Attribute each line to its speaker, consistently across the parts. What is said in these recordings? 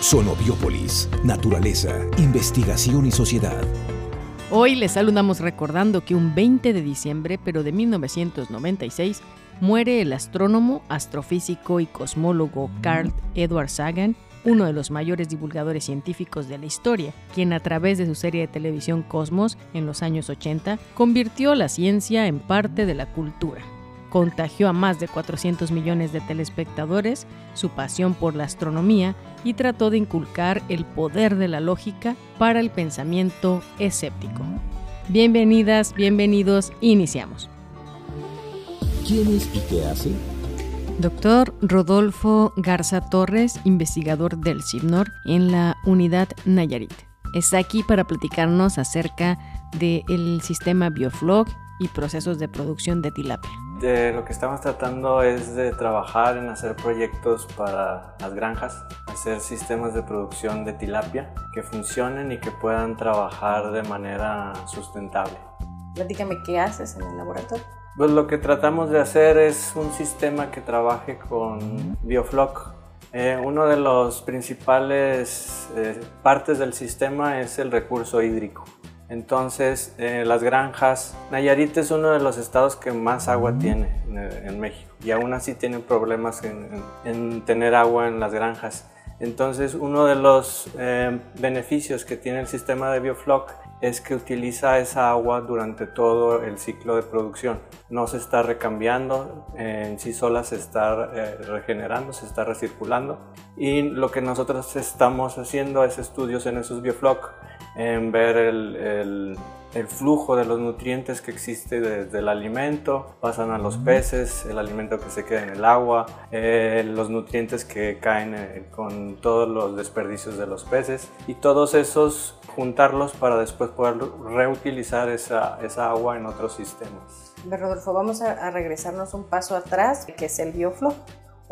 Speaker 1: Sonobiópolis, naturaleza, investigación y sociedad.
Speaker 2: Hoy les saludamos recordando que un 20 de diciembre, pero de 1996, muere el astrónomo, astrofísico y cosmólogo Carl Edward Sagan, uno de los mayores divulgadores científicos de la historia, quien a través de su serie de televisión Cosmos en los años 80 convirtió la ciencia en parte de la cultura. Contagió a más de 400 millones de telespectadores su pasión por la astronomía y trató de inculcar el poder de la lógica para el pensamiento escéptico. Bienvenidas, bienvenidos, iniciamos.
Speaker 1: ¿Quién es y qué hace?
Speaker 2: Doctor Rodolfo Garza Torres, investigador del CIPNOR en la unidad Nayarit. Está aquí para platicarnos acerca del sistema Bioflog y procesos de producción de tilapia.
Speaker 3: De lo que estamos tratando es de trabajar en hacer proyectos para las granjas, hacer sistemas de producción de tilapia que funcionen y que puedan trabajar de manera sustentable.
Speaker 4: Platícame qué haces en el laboratorio.
Speaker 3: Pues lo que tratamos de hacer es un sistema que trabaje con Biofloc. Eh, uno de los principales eh, partes del sistema es el recurso hídrico. Entonces, eh, las granjas, Nayarit es uno de los estados que más agua tiene en, México y aún así tienen problemas en, tener agua en las granjas. Entonces, uno de los beneficios que tiene el sistema de Biofloc es que utiliza esa agua durante todo el ciclo de producción. No se está recambiando, en sí sola se está eh, regenerando, se está recirculando. Y lo que nosotros estamos haciendo es estudios en esos biofloc, en ver el, el, flujo de los nutrientes que existe desde el alimento, pasan a los peces, el alimento que se queda en el agua, eh, los nutrientes que caen eh, con todos los desperdicios de los peces. Y todos esos juntarlos para después poder reutilizar esa, esa agua en otros sistemas.
Speaker 4: Rodolfo, vamos a, regresarnos un paso atrás, que es el bioflow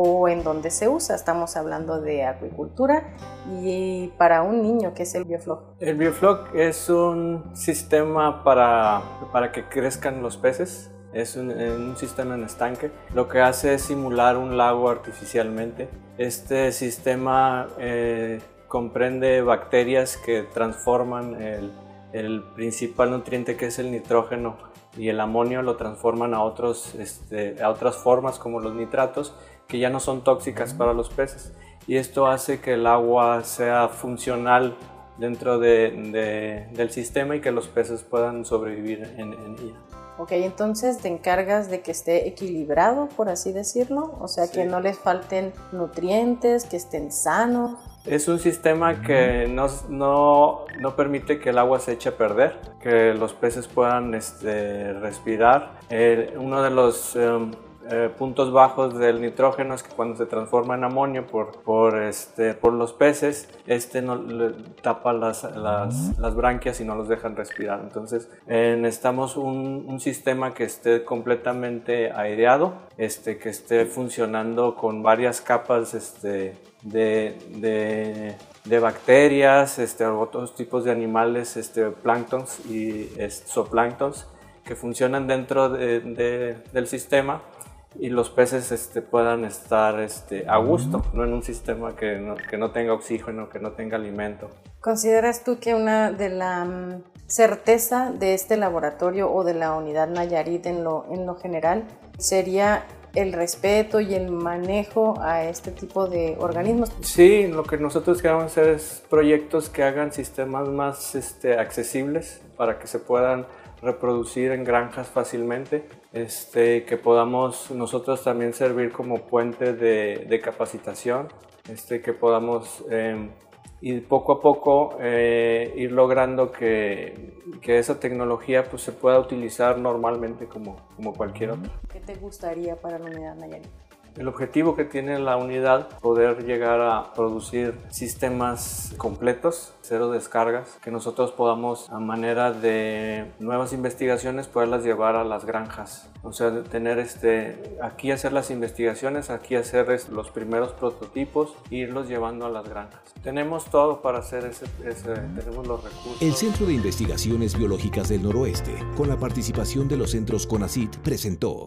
Speaker 4: o en donde se usa. Estamos hablando de acuicultura y para un niño, ¿qué es el biofloc?
Speaker 3: El biofloc es un sistema para, para que crezcan los peces. Es un, un, sistema en estanque. Lo que hace es simular un lago artificialmente. Este sistema eh, comprende bacterias que transforman el, el, principal nutriente que es el nitrógeno y el amonio lo transforman a, otros, este, a otras formas como los nitratos que ya no son tóxicas para los peces y esto hace que el agua sea funcional dentro de, del sistema y que los peces puedan sobrevivir en, en ella.
Speaker 4: Ok, entonces te encargas de que esté equilibrado, por así decirlo, o sea, que no les falten nutrientes, que estén sanos.
Speaker 3: Es un sistema que no, no, no, permite que el agua se eche a perder, que los peces puedan este, respirar. uno de los em, eh, puntos bajos del nitrógeno es que cuando se transforma en amonio por, por, este, por los peces, este no, tapa las, las, las, branquias y no los dejan respirar. Entonces necesitamos un, un, sistema que esté completamente aireado, este, que esté funcionando con varias capas este, de, de de bacterias, este, otros tipos de animales, este, planctons y zooplanctons que funcionan dentro de, del sistema y los peces este, puedan estar este, a gusto, no en un sistema que no, que no tenga oxígeno, que no tenga alimento.
Speaker 4: ¿Consideras tú que una de la mm, certeza de este laboratorio o de la unidad Nayarit en lo, en lo general sería el respeto y el manejo a este tipo de organismos.
Speaker 3: Sí, lo que nosotros queremos hacer es proyectos que hagan sistemas más este, accesibles para que se puedan reproducir en granjas fácilmente, este, que podamos nosotros también servir como puente de, capacitación, este, que podamos eh, y poco a poco eh, ir logrando que, que, esa tecnología pues, se pueda utilizar normalmente como, como cualquier otra.
Speaker 4: ¿Qué te gustaría para la unidad Nayarit?
Speaker 3: El objetivo que tiene la unidad, poder llegar a producir sistemas completos, cero descargas, que nosotros podamos a manera de nuevas investigaciones poderlas llevar a las granjas. O sea, tener este, aquí hacer las investigaciones, aquí hacer los primeros prototipos e irlos llevando a las granjas. Tenemos todo para hacer ese, ese tenemos los recursos.
Speaker 1: El Centro de Investigaciones Biológicas del Noroeste, con la participación de los centros CONACIT, presentó